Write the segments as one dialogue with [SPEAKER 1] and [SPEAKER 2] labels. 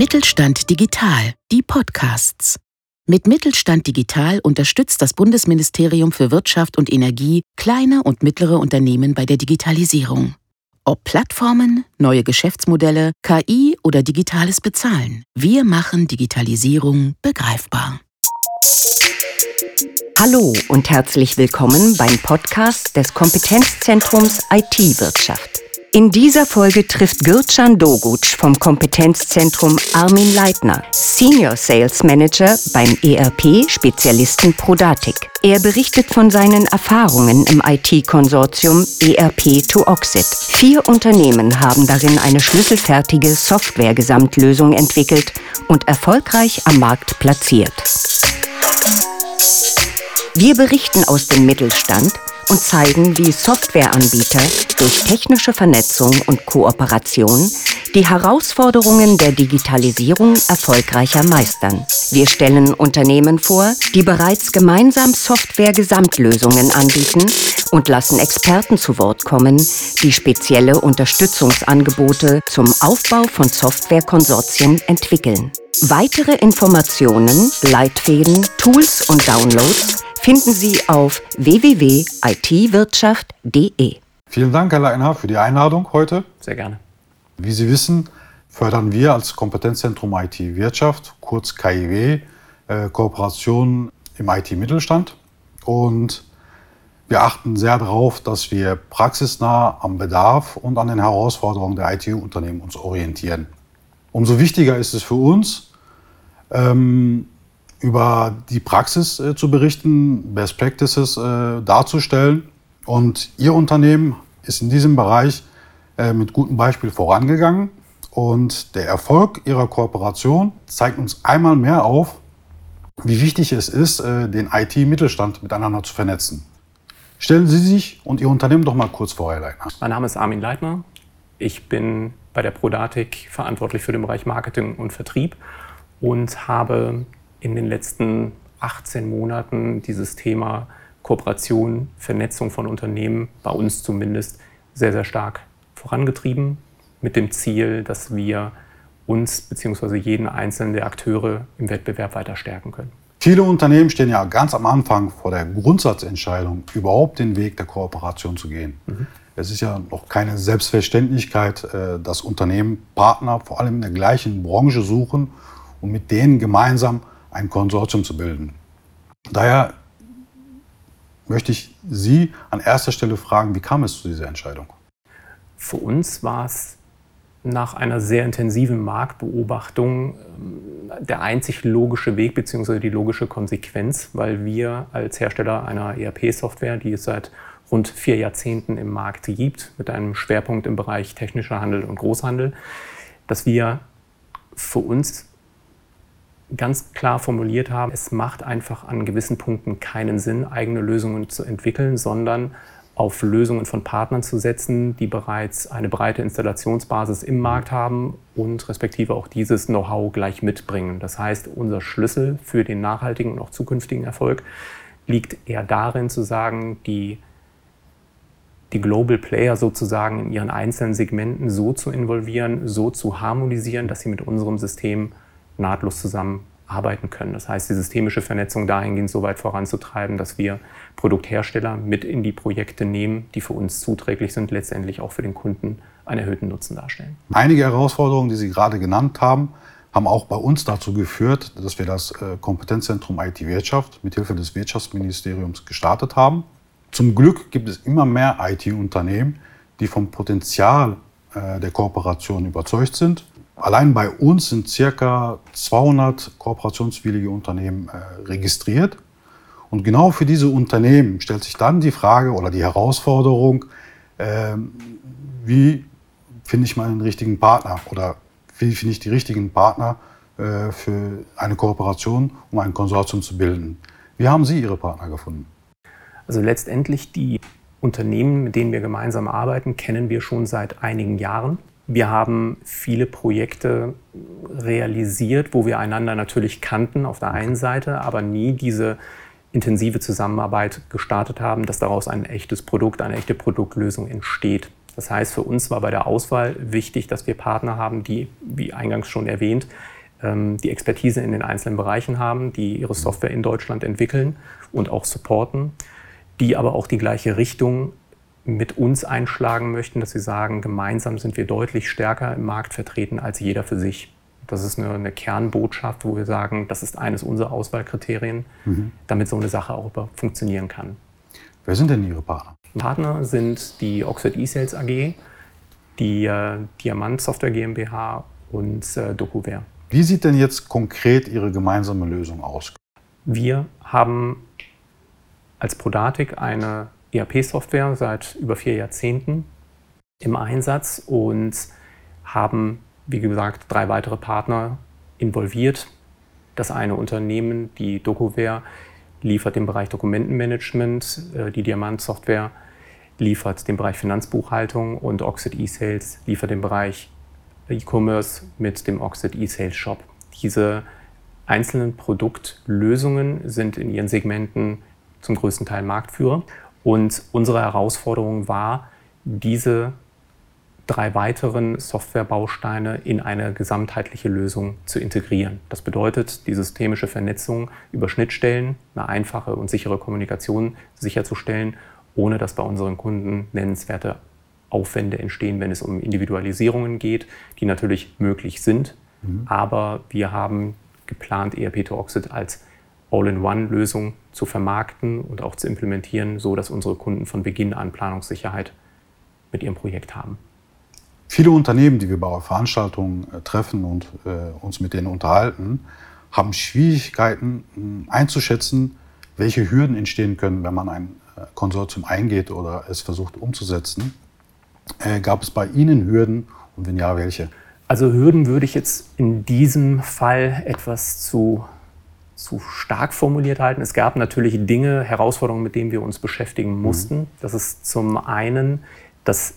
[SPEAKER 1] Mittelstand Digital, die Podcasts. Mit Mittelstand Digital unterstützt das Bundesministerium für Wirtschaft und Energie kleine und mittlere Unternehmen bei der Digitalisierung. Ob Plattformen, neue Geschäftsmodelle, KI oder digitales Bezahlen, wir machen Digitalisierung begreifbar.
[SPEAKER 2] Hallo und herzlich willkommen beim Podcast des Kompetenzzentrums IT-Wirtschaft. In dieser Folge trifft Gürcan Doguc vom Kompetenzzentrum Armin Leitner, Senior Sales Manager beim ERP-Spezialisten Prodatic. Er berichtet von seinen Erfahrungen im IT-Konsortium ERP to Oxid. Vier Unternehmen haben darin eine schlüsselfertige Software-Gesamtlösung entwickelt und erfolgreich am Markt platziert. Wir berichten aus dem Mittelstand und zeigen, wie Softwareanbieter durch technische Vernetzung und Kooperation die Herausforderungen der Digitalisierung erfolgreicher meistern. Wir stellen Unternehmen vor, die bereits gemeinsam Software-Gesamtlösungen anbieten und lassen Experten zu Wort kommen, die spezielle Unterstützungsangebote zum Aufbau von Softwarekonsortien entwickeln. Weitere Informationen, Leitfäden, Tools und Downloads finden Sie auf www.itwirtschaft.de.
[SPEAKER 3] Vielen Dank, Herr Leitner, für die Einladung heute.
[SPEAKER 4] Sehr gerne.
[SPEAKER 3] Wie Sie wissen, fördern wir als Kompetenzzentrum IT-Wirtschaft, kurz KIW, äh, Kooperationen im IT-Mittelstand. Und wir achten sehr darauf, dass wir praxisnah am Bedarf und an den Herausforderungen der IT-Unternehmen uns orientieren. Umso wichtiger ist es für uns, ähm, über die Praxis äh, zu berichten, Best Practices äh, darzustellen. Und Ihr Unternehmen ist in diesem Bereich äh, mit gutem Beispiel vorangegangen. Und der Erfolg Ihrer Kooperation zeigt uns einmal mehr auf, wie wichtig es ist, äh, den IT-Mittelstand miteinander zu vernetzen. Stellen Sie sich und Ihr Unternehmen doch mal kurz vor, Herr Leitner.
[SPEAKER 4] Mein Name ist Armin Leitner. Ich bin bei der Prodatic verantwortlich für den Bereich Marketing und Vertrieb und habe in den letzten 18 Monaten dieses Thema Kooperation, Vernetzung von Unternehmen, bei uns zumindest, sehr, sehr stark vorangetrieben, mit dem Ziel, dass wir uns bzw. jeden einzelnen der Akteure im Wettbewerb weiter stärken können.
[SPEAKER 3] Viele Unternehmen stehen ja ganz am Anfang vor der Grundsatzentscheidung, überhaupt den Weg der Kooperation zu gehen. Mhm. Es ist ja noch keine Selbstverständlichkeit, äh, dass Unternehmen Partner vor allem in der gleichen Branche suchen und mit denen gemeinsam ein Konsortium zu bilden. Daher möchte ich Sie an erster Stelle fragen, wie kam es zu dieser Entscheidung?
[SPEAKER 4] Für uns war es nach einer sehr intensiven Marktbeobachtung ähm, der einzig logische Weg bzw. die logische Konsequenz, weil wir als Hersteller einer ERP-Software, die es seit rund vier Jahrzehnten im Markt gibt, mit einem Schwerpunkt im Bereich technischer Handel und Großhandel, dass wir für uns ganz klar formuliert haben, es macht einfach an gewissen Punkten keinen Sinn, eigene Lösungen zu entwickeln, sondern auf Lösungen von Partnern zu setzen, die bereits eine breite Installationsbasis im Markt haben und respektive auch dieses Know-how gleich mitbringen. Das heißt, unser Schlüssel für den nachhaltigen und auch zukünftigen Erfolg liegt eher darin zu sagen, die, die Global Player sozusagen in ihren einzelnen Segmenten so zu involvieren, so zu harmonisieren, dass sie mit unserem System nahtlos zusammenarbeiten können. Das heißt, die systemische Vernetzung dahingehend so weit voranzutreiben, dass wir Produkthersteller mit in die Projekte nehmen, die für uns zuträglich sind, letztendlich auch für den Kunden einen erhöhten Nutzen darstellen.
[SPEAKER 3] Einige Herausforderungen, die Sie gerade genannt haben, haben auch bei uns dazu geführt, dass wir das äh, Kompetenzzentrum IT-Wirtschaft mithilfe des Wirtschaftsministeriums gestartet haben. Zum Glück gibt es immer mehr IT-Unternehmen, die vom Potenzial äh, der Kooperation überzeugt sind Allein bei uns sind circa 200 kooperationswillige Unternehmen äh, registriert. Und genau für diese Unternehmen stellt sich dann die Frage oder die Herausforderung, äh, wie finde ich meinen richtigen Partner oder wie finde ich die richtigen Partner äh, für eine Kooperation, um ein Konsortium zu bilden. Wie haben Sie Ihre Partner gefunden?
[SPEAKER 4] Also letztendlich die Unternehmen, mit denen wir gemeinsam arbeiten, kennen wir schon seit einigen Jahren. Wir haben viele Projekte realisiert, wo wir einander natürlich kannten auf der einen Seite, aber nie diese intensive Zusammenarbeit gestartet haben, dass daraus ein echtes Produkt, eine echte Produktlösung entsteht. Das heißt, für uns war bei der Auswahl wichtig, dass wir Partner haben, die, wie eingangs schon erwähnt, ähm, die Expertise in den einzelnen Bereichen haben, die ihre Software in Deutschland entwickeln und auch supporten, die aber auch die gleiche Richtung mit uns einschlagen möchten, dass sie sagen, gemeinsam sind wir deutlich stärker im Markt vertreten als jeder für sich. Das ist eine, eine Kernbotschaft, wo wir sagen, das ist eines unserer Auswahlkriterien, mhm. damit so eine Sache auch funktionieren kann.
[SPEAKER 3] Wer sind denn Ihre Partner?
[SPEAKER 4] Partner sind die Oxford eSales AG, die äh, Diamant Software GmbH und äh, DokuWare.
[SPEAKER 3] Wie sieht denn jetzt konkret Ihre gemeinsame Lösung aus?
[SPEAKER 4] Wir haben als Prodatic eine ERP-Software seit über vier Jahrzehnten im Einsatz und haben, wie gesagt, drei weitere Partner involviert. Das eine Unternehmen, die DokuWare, liefert den Bereich Dokumentenmanagement, äh, die Diamant-Software liefert den Bereich Finanzbuchhaltung und Oxid eSales liefert den Bereich E-Commerce mit dem Oxid eSales Shop. Diese einzelnen Produktlösungen sind in ihren Segmenten zum größten Teil Marktführer. Und unsere Herausforderung war, diese drei weiteren Softwarebausteine in eine gesamtheitliche Lösung zu integrieren. Das bedeutet, die systemische Vernetzung über Schnittstellen, eine einfache und sichere Kommunikation sicherzustellen, ohne dass bei unseren Kunden nennenswerte Aufwände entstehen, wenn es um Individualisierungen geht, die natürlich möglich sind. Mhm. Aber wir haben geplant, ERP to Oxid als All-in-One-Lösung zu vermarkten und auch zu implementieren, so dass unsere Kunden von Beginn an Planungssicherheit mit ihrem Projekt haben.
[SPEAKER 3] Viele Unternehmen, die wir bei Veranstaltungen äh, treffen und äh, uns mit denen unterhalten, haben Schwierigkeiten mh, einzuschätzen, welche Hürden entstehen können, wenn man ein äh, Konsortium eingeht oder es versucht umzusetzen. Gab es bei Ihnen Hürden und wenn ja, welche?
[SPEAKER 4] Also Hürden würde ich jetzt in diesem Fall etwas zu zu stark formuliert halten. Es gab natürlich Dinge, Herausforderungen, mit denen wir uns beschäftigen mhm. mussten. Mhm. Das ist zum einen, dass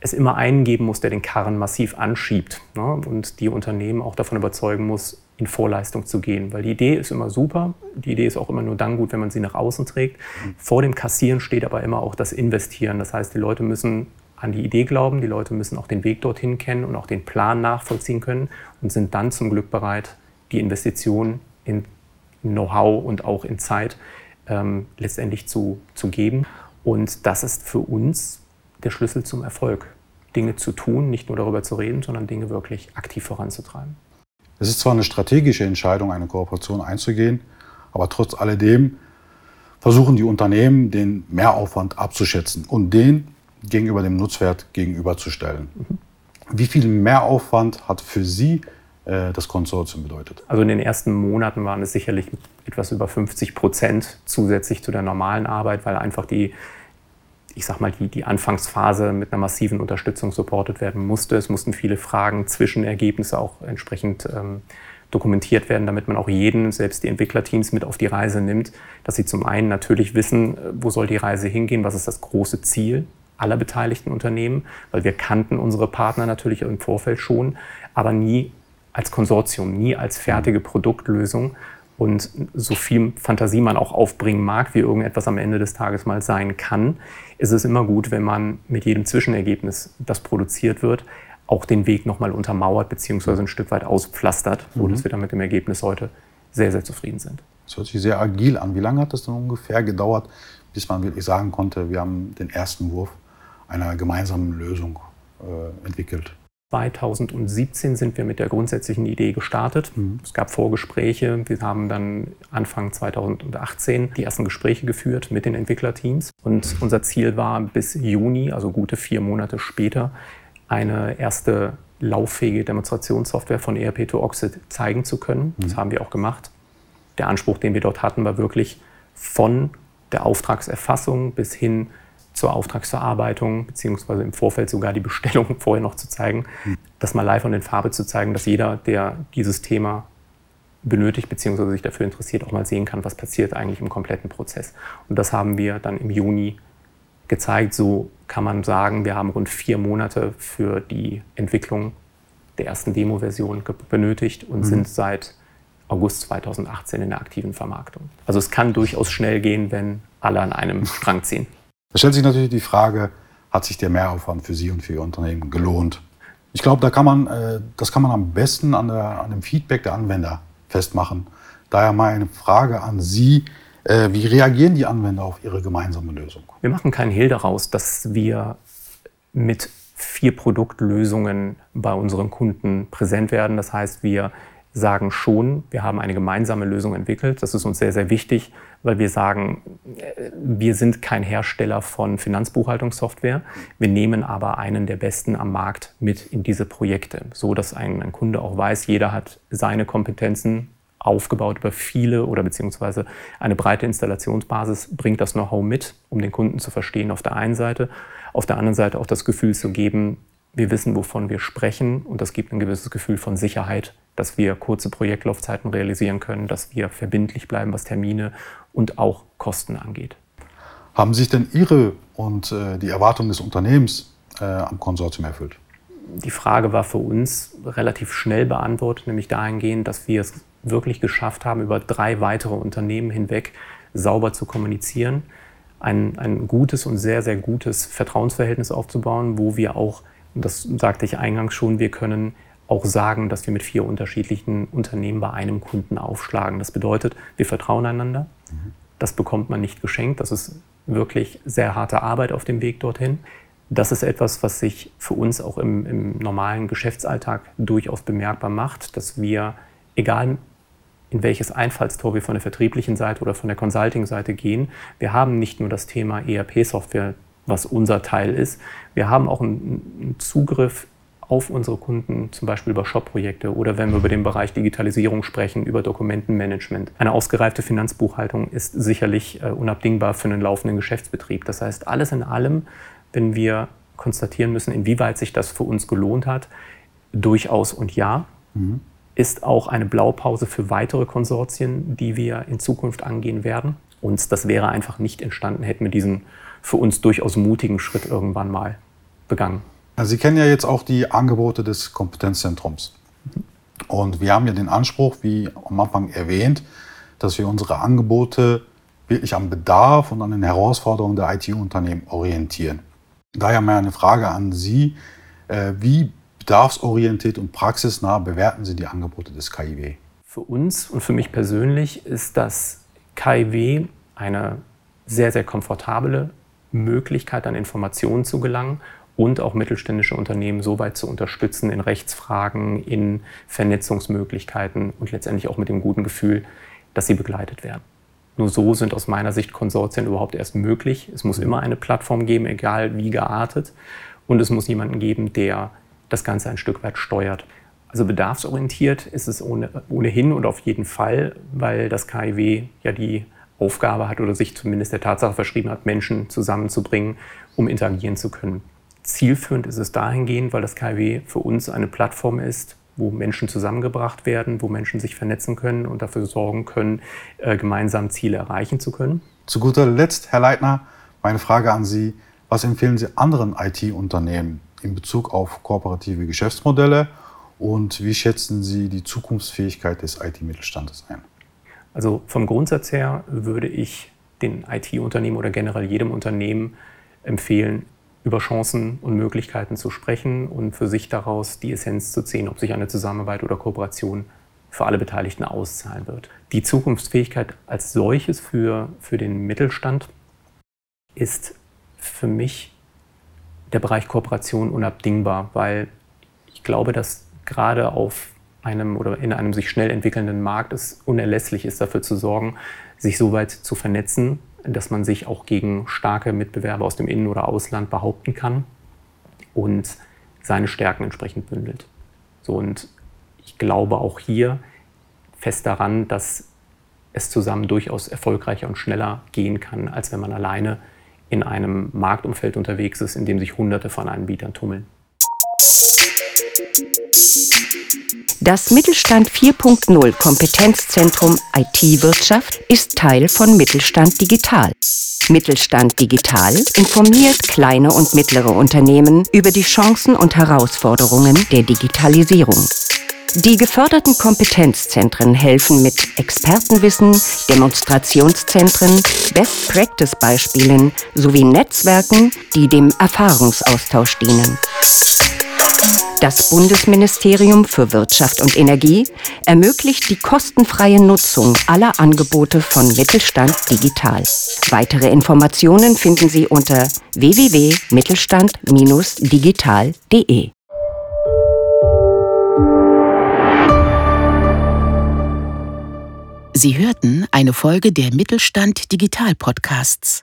[SPEAKER 4] es immer einen geben muss, der den Karren massiv anschiebt ne? und die Unternehmen auch davon überzeugen muss, in Vorleistung zu gehen. Weil die Idee ist immer super, die Idee ist auch immer nur dann gut, wenn man sie nach außen trägt. Mhm. Vor dem Kassieren steht aber immer auch das Investieren. Das heißt, die Leute müssen an die Idee glauben, die Leute müssen auch den Weg dorthin kennen und auch den Plan nachvollziehen können und sind dann zum Glück bereit, die Investition in Know-how und auch in Zeit ähm, letztendlich zu, zu geben. Und das ist für uns der Schlüssel zum Erfolg. Dinge zu tun, nicht nur darüber zu reden, sondern Dinge wirklich aktiv voranzutreiben.
[SPEAKER 3] Es ist zwar eine strategische Entscheidung, eine Kooperation einzugehen, aber trotz alledem versuchen die Unternehmen, den Mehraufwand abzuschätzen und den gegenüber dem Nutzwert gegenüberzustellen. Mhm. Wie viel Mehraufwand hat für Sie das Konsortium bedeutet?
[SPEAKER 4] Also in den ersten Monaten waren es sicherlich etwas über 50 Prozent zusätzlich zu der normalen Arbeit, weil einfach die, ich sag mal, die, die Anfangsphase mit einer massiven Unterstützung supportet werden musste. Es mussten viele Fragen, Zwischenergebnisse auch entsprechend ähm, dokumentiert werden, damit man auch jeden, selbst die Entwicklerteams, mit auf die Reise nimmt, dass sie zum einen natürlich wissen, äh, wo soll die Reise hingehen, was ist das große Ziel aller beteiligten Unternehmen, weil wir kannten unsere Partner natürlich im Vorfeld schon, aber nie als Konsortium, nie als fertige Produktlösung. Und so viel Fantasie man auch aufbringen mag, wie irgendetwas am Ende des Tages mal sein kann, ist es immer gut, wenn man mit jedem Zwischenergebnis, das produziert wird, auch den Weg nochmal untermauert bzw. ein Stück weit auspflastert, mhm. sodass wir dann mit dem Ergebnis heute sehr, sehr zufrieden sind.
[SPEAKER 3] Das hört sich sehr agil an. Wie lange hat das dann ungefähr gedauert, bis man wirklich sagen konnte, wir haben den ersten Wurf einer gemeinsamen Lösung äh, entwickelt?
[SPEAKER 4] 2017 sind wir mit der grundsätzlichen Idee gestartet. Mhm. Es gab Vorgespräche. Wir haben dann Anfang 2018 die ersten Gespräche geführt mit den Entwicklerteams. Und unser Ziel war, bis Juni, also gute vier Monate später, eine erste lauffähige Demonstrationssoftware von ERP to Oxid zeigen zu können. Das mhm. haben wir auch gemacht. Der Anspruch, den wir dort hatten, war wirklich von der Auftragserfassung bis hin zur Auftragsverarbeitung, beziehungsweise im Vorfeld sogar die Bestellung vorher noch zu zeigen, mhm. das mal live und in Farbe zu zeigen, dass jeder, der dieses Thema benötigt, beziehungsweise sich dafür interessiert, auch mal sehen kann, was passiert eigentlich im kompletten Prozess. Und das haben wir dann im Juni gezeigt. So kann man sagen, wir haben rund vier Monate für die Entwicklung der ersten Demo-Version benötigt und mhm. sind seit August 2018 in der aktiven Vermarktung. Also es kann durchaus schnell gehen, wenn alle an einem Strang ziehen.
[SPEAKER 3] Da stellt sich natürlich die Frage, hat sich der Mehraufwand für Sie und für Ihr Unternehmen gelohnt. Ich glaube, da kann man, äh, das kann man am besten an, der, an dem Feedback der Anwender festmachen. Daher mal eine Frage an Sie. Äh, wie reagieren die Anwender auf ihre gemeinsame Lösung?
[SPEAKER 4] Wir machen keinen Hehl daraus, dass wir mit vier Produktlösungen bei unseren Kunden präsent werden. Das heißt, wir sagen schon, wir haben eine gemeinsame Lösung entwickelt. Das ist uns sehr, sehr wichtig, weil wir sagen, äh, wir sind kein Hersteller von Finanzbuchhaltungssoftware. Wir nehmen aber einen der besten am Markt mit in diese Projekte, so dass ein, ein Kunde auch weiß, jeder hat seine Kompetenzen aufgebaut über viele oder beziehungsweise eine breite Installationsbasis, bringt das Know-how mit, um den Kunden zu verstehen auf der einen Seite, auf der anderen Seite auch das Gefühl zu geben, wir wissen, wovon wir sprechen und das gibt ein gewisses Gefühl von Sicherheit, dass wir kurze Projektlaufzeiten realisieren können, dass wir verbindlich bleiben, was Termine und auch Kosten angeht.
[SPEAKER 3] Haben sich denn Ihre und äh, die Erwartungen des Unternehmens äh, am Konsortium erfüllt?
[SPEAKER 4] Die Frage war für uns relativ schnell beantwortet, nämlich dahingehend, dass wir es wirklich geschafft haben, über drei weitere Unternehmen hinweg sauber zu kommunizieren, ein, ein gutes und sehr, sehr gutes Vertrauensverhältnis aufzubauen, wo wir auch, das sagte ich eingangs schon, wir können auch sagen, dass wir mit vier unterschiedlichen Unternehmen bei einem Kunden aufschlagen. Das bedeutet, wir vertrauen einander. Das bekommt man nicht geschenkt. Das ist wirklich sehr harte Arbeit auf dem Weg dorthin. Das ist etwas, was sich für uns auch im, im normalen Geschäftsalltag durchaus bemerkbar macht, dass wir, egal in welches Einfallstor wir von der vertrieblichen Seite oder von der Consulting-Seite gehen. Wir haben nicht nur das Thema ERP-Software, was unser Teil ist. Wir haben auch einen Zugriff auf unsere Kunden, zum Beispiel über Shop-Projekte oder wenn wir über den Bereich Digitalisierung sprechen, über Dokumentenmanagement. Eine ausgereifte Finanzbuchhaltung ist sicherlich äh, unabdingbar für einen laufenden Geschäftsbetrieb. Das heißt, alles in allem, wenn wir konstatieren müssen, inwieweit sich das für uns gelohnt hat, durchaus und ja. Mhm ist auch eine Blaupause für weitere Konsortien, die wir in Zukunft angehen werden. Und das wäre einfach nicht entstanden, hätten wir diesen für uns durchaus mutigen Schritt irgendwann mal begangen.
[SPEAKER 3] Also Sie kennen ja jetzt auch die Angebote des Kompetenzzentrums. Und wir haben ja den Anspruch, wie am Anfang erwähnt, dass wir unsere Angebote wirklich am Bedarf und an den Herausforderungen der IT-Unternehmen orientieren. Daher mal eine Frage an Sie. Äh, wie bedarfsorientiert und praxisnah bewerten Sie die Angebote des KIW?
[SPEAKER 4] Für uns und für mich persönlich ist das KIW eine sehr, sehr komfortable Möglichkeit, an Informationen zu gelangen und auch mittelständische Unternehmen so weit zu unterstützen in Rechtsfragen, in Vernetzungsmöglichkeiten und letztendlich auch mit dem guten Gefühl, dass sie begleitet werden. Nur so sind aus meiner Sicht Konsortien überhaupt erst möglich. Es muss immer eine Plattform geben, egal wie geartet. Und es muss jemanden geben, der das Ganze ein Stück weit steuert. Also bedarfsorientiert ist es ohne, ohnehin und auf jeden Fall, weil das KIW ja die Aufgabe hat oder sich zumindest der Tatsache verschrieben hat, Menschen zusammenzubringen, um interagieren zu können. Zielführend ist es dahingehend, weil das KIW für uns eine Plattform ist, wo Menschen zusammengebracht werden, wo Menschen sich vernetzen können und dafür sorgen können, äh, gemeinsam Ziele erreichen zu können.
[SPEAKER 3] Zu guter Letzt, Herr Leitner, meine Frage an Sie. Was empfehlen Sie anderen IT-Unternehmen, in Bezug auf kooperative Geschäftsmodelle und wie schätzen Sie die Zukunftsfähigkeit des IT-Mittelstandes ein?
[SPEAKER 4] Also vom Grundsatz her würde ich den IT-Unternehmen oder generell jedem Unternehmen empfehlen, über Chancen und Möglichkeiten zu sprechen und für sich daraus die Essenz zu ziehen, ob sich eine Zusammenarbeit oder Kooperation für alle Beteiligten auszahlen wird. Die Zukunftsfähigkeit als solches für, für den Mittelstand ist für mich der Bereich Kooperation unabdingbar, weil ich glaube, dass gerade auf einem oder in einem sich schnell entwickelnden Markt es unerlässlich ist, dafür zu sorgen, sich so weit zu vernetzen, dass man sich auch gegen starke Mitbewerber aus dem Innen- oder Ausland behaupten kann und seine Stärken entsprechend bündelt. So, und ich glaube auch hier fest daran, dass es zusammen durchaus erfolgreicher und schneller gehen kann, als wenn man alleine in einem Marktumfeld unterwegs ist, in dem sich Hunderte von Anbietern tummeln.
[SPEAKER 2] Das Mittelstand 4.0 Kompetenzzentrum IT-Wirtschaft ist Teil von Mittelstand Digital. Mittelstand Digital informiert kleine und mittlere Unternehmen über die Chancen und Herausforderungen der Digitalisierung. Die geförderten Kompetenzzentren helfen mit Expertenwissen, Demonstrationszentren, Best-Practice-Beispielen sowie Netzwerken, die dem Erfahrungsaustausch dienen. Das Bundesministerium für Wirtschaft und Energie ermöglicht die kostenfreie Nutzung aller Angebote von Mittelstand Digital. Weitere Informationen finden Sie unter www.mittelstand-digital.de.
[SPEAKER 1] Sie hörten eine Folge der Mittelstand Digital Podcasts.